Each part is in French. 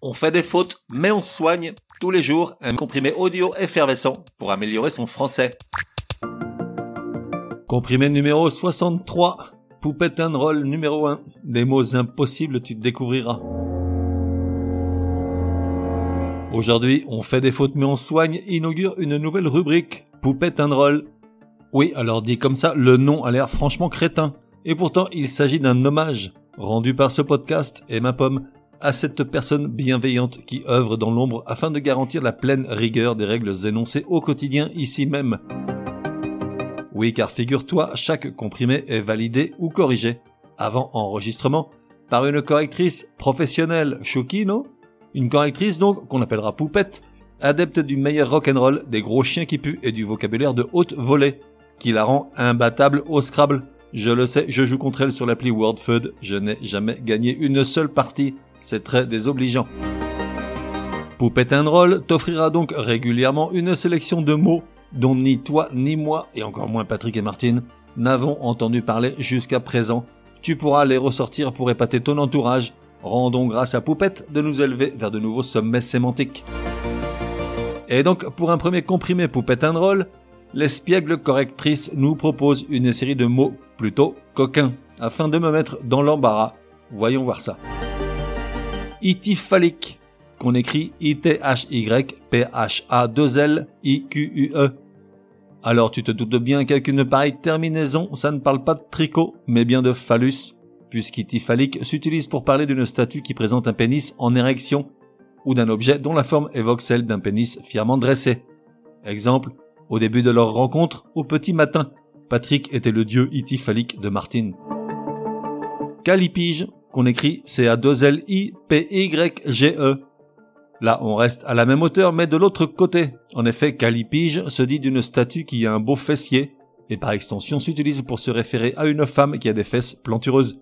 On fait des fautes, mais on soigne tous les jours un comprimé audio effervescent pour améliorer son français. Comprimé numéro 63. Poupette and roll numéro 1. Des mots impossibles tu te découvriras. Aujourd'hui, on fait des fautes mais on soigne inaugure une nouvelle rubrique. Poupette and roll. Oui, alors dit comme ça, le nom a l'air franchement crétin. Et pourtant, il s'agit d'un hommage rendu par ce podcast et ma pomme à cette personne bienveillante qui œuvre dans l'ombre afin de garantir la pleine rigueur des règles énoncées au quotidien ici même. Oui, car figure-toi, chaque comprimé est validé ou corrigé avant enregistrement par une correctrice professionnelle, non Une correctrice donc qu'on appellera poupette, adepte du meilleur rock'n'roll, des gros chiens qui puent et du vocabulaire de haute volée, qui la rend imbattable au Scrabble. Je le sais, je joue contre elle sur l'appli WordFeud, je n'ai jamais gagné une seule partie, c'est très désobligeant. Poupette and t'offrira donc régulièrement une sélection de mots dont ni toi ni moi, et encore moins Patrick et Martine, n'avons entendu parler jusqu'à présent. Tu pourras les ressortir pour épater ton entourage. Rendons grâce à Poupette de nous élever vers de nouveaux sommets sémantiques. Et donc, pour un premier comprimé Poupette and Roll, l'espiègle correctrice nous propose une série de mots plutôt coquins, afin de me mettre dans l'embarras. Voyons voir ça. Itifalique, qu'on écrit I-T-H-Y-P-H-A-2-L-I-Q-U-E. Alors tu te doutes bien qu'avec une pareille terminaison, ça ne parle pas de tricot, mais bien de phallus, puisqu'Itifalique s'utilise pour parler d'une statue qui présente un pénis en érection, ou d'un objet dont la forme évoque celle d'un pénis fièrement dressé. Exemple, au début de leur rencontre, au petit matin, Patrick était le dieu itifalique de Martine. Calipige, qu'on écrit C-A-2-L-I-P-Y-G-E. Là, on reste à la même hauteur, mais de l'autre côté. En effet, calipige se dit d'une statue qui a un beau fessier, et par extension s'utilise pour se référer à une femme qui a des fesses plantureuses.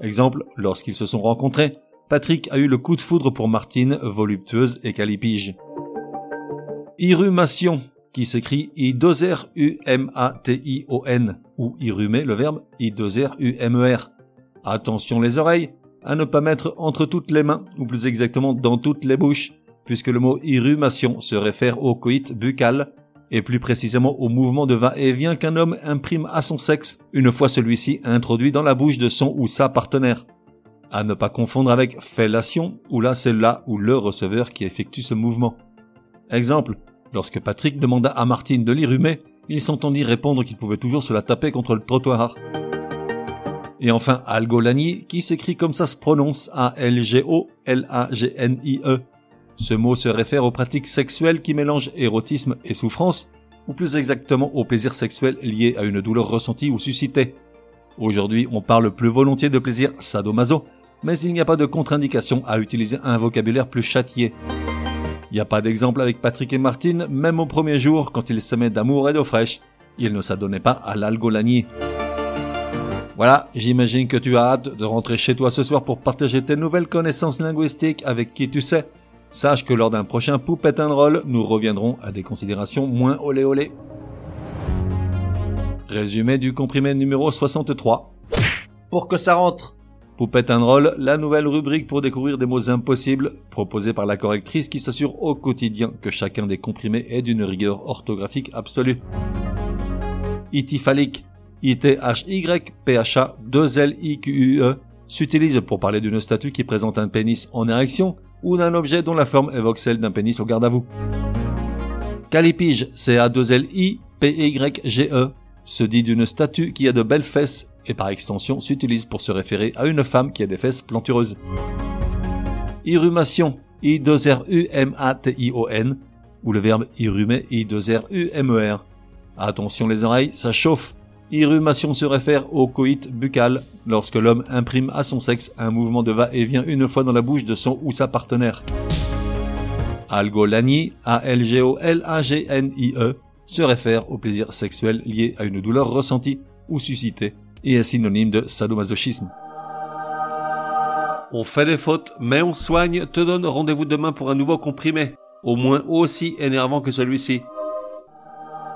Exemple, lorsqu'ils se sont rencontrés, Patrick a eu le coup de foudre pour Martine, voluptueuse et calipige. Irrumation, qui s'écrit I-2-R-U-M-A-T-I-O-N, ou irrumer, le verbe I-2-R-U-M-E-R. Attention les oreilles, à ne pas mettre entre toutes les mains, ou plus exactement dans toutes les bouches, puisque le mot irrumation se réfère au coït buccal, et plus précisément au mouvement de va-et-vient qu'un homme imprime à son sexe, une fois celui-ci introduit dans la bouche de son ou sa partenaire. À ne pas confondre avec fellation, où là c'est là ou le receveur qui effectue ce mouvement. Exemple, lorsque Patrick demanda à Martine de l'irrumer, il s'entendit répondre qu'il pouvait toujours se la taper contre le trottoir. Et enfin, algolanie, qui s'écrit comme ça se prononce, A-L-G-O-L-A-G-N-I-E. Ce mot se réfère aux pratiques sexuelles qui mélangent érotisme et souffrance, ou plus exactement au plaisir sexuel lié à une douleur ressentie ou suscitée. Aujourd'hui, on parle plus volontiers de plaisir sadomaso, mais il n'y a pas de contre-indication à utiliser un vocabulaire plus châtié. Il n'y a pas d'exemple avec Patrick et Martine, même au premier jour, quand ils s'aimaient d'amour et d'eau fraîche. Ils ne s'adonnaient pas à l'algolanie. Voilà, j'imagine que tu as hâte de rentrer chez toi ce soir pour partager tes nouvelles connaissances linguistiques avec qui tu sais. Sache que lors d'un prochain Poupette and Roll, nous reviendrons à des considérations moins olé olé. Résumé du comprimé numéro 63. Pour que ça rentre Poupette and Roll, la nouvelle rubrique pour découvrir des mots impossibles, proposée par la correctrice qui s'assure au quotidien que chacun des comprimés est d'une rigueur orthographique absolue. Itifalique, I-T-H-Y-P-H-A-2-L-I-Q-U-E s'utilise pour parler d'une statue qui présente un pénis en érection ou d'un objet dont la forme évoque celle d'un pénis au garde à vous. Calipige, C-A-2-L-I-P-Y-G-E, se dit d'une statue qui a de belles fesses et par extension s'utilise pour se référer à une femme qui a des fesses plantureuses. Irrumation, I-2-R-U-M-A-T-I-O-N, ou le verbe irrumer, I-2-R-U-M-E-R. Attention les oreilles, ça chauffe. Irrumation se réfère au coït buccal, lorsque l'homme imprime à son sexe un mouvement de va-et-vient une fois dans la bouche de son ou sa partenaire. Algolanie, A-L-G-O-L-A-G-N-I-E, se réfère au plaisir sexuel lié à une douleur ressentie ou suscitée et est synonyme de sadomasochisme. On fait des fautes, mais on soigne, te donne rendez-vous demain pour un nouveau comprimé, au moins aussi énervant que celui-ci.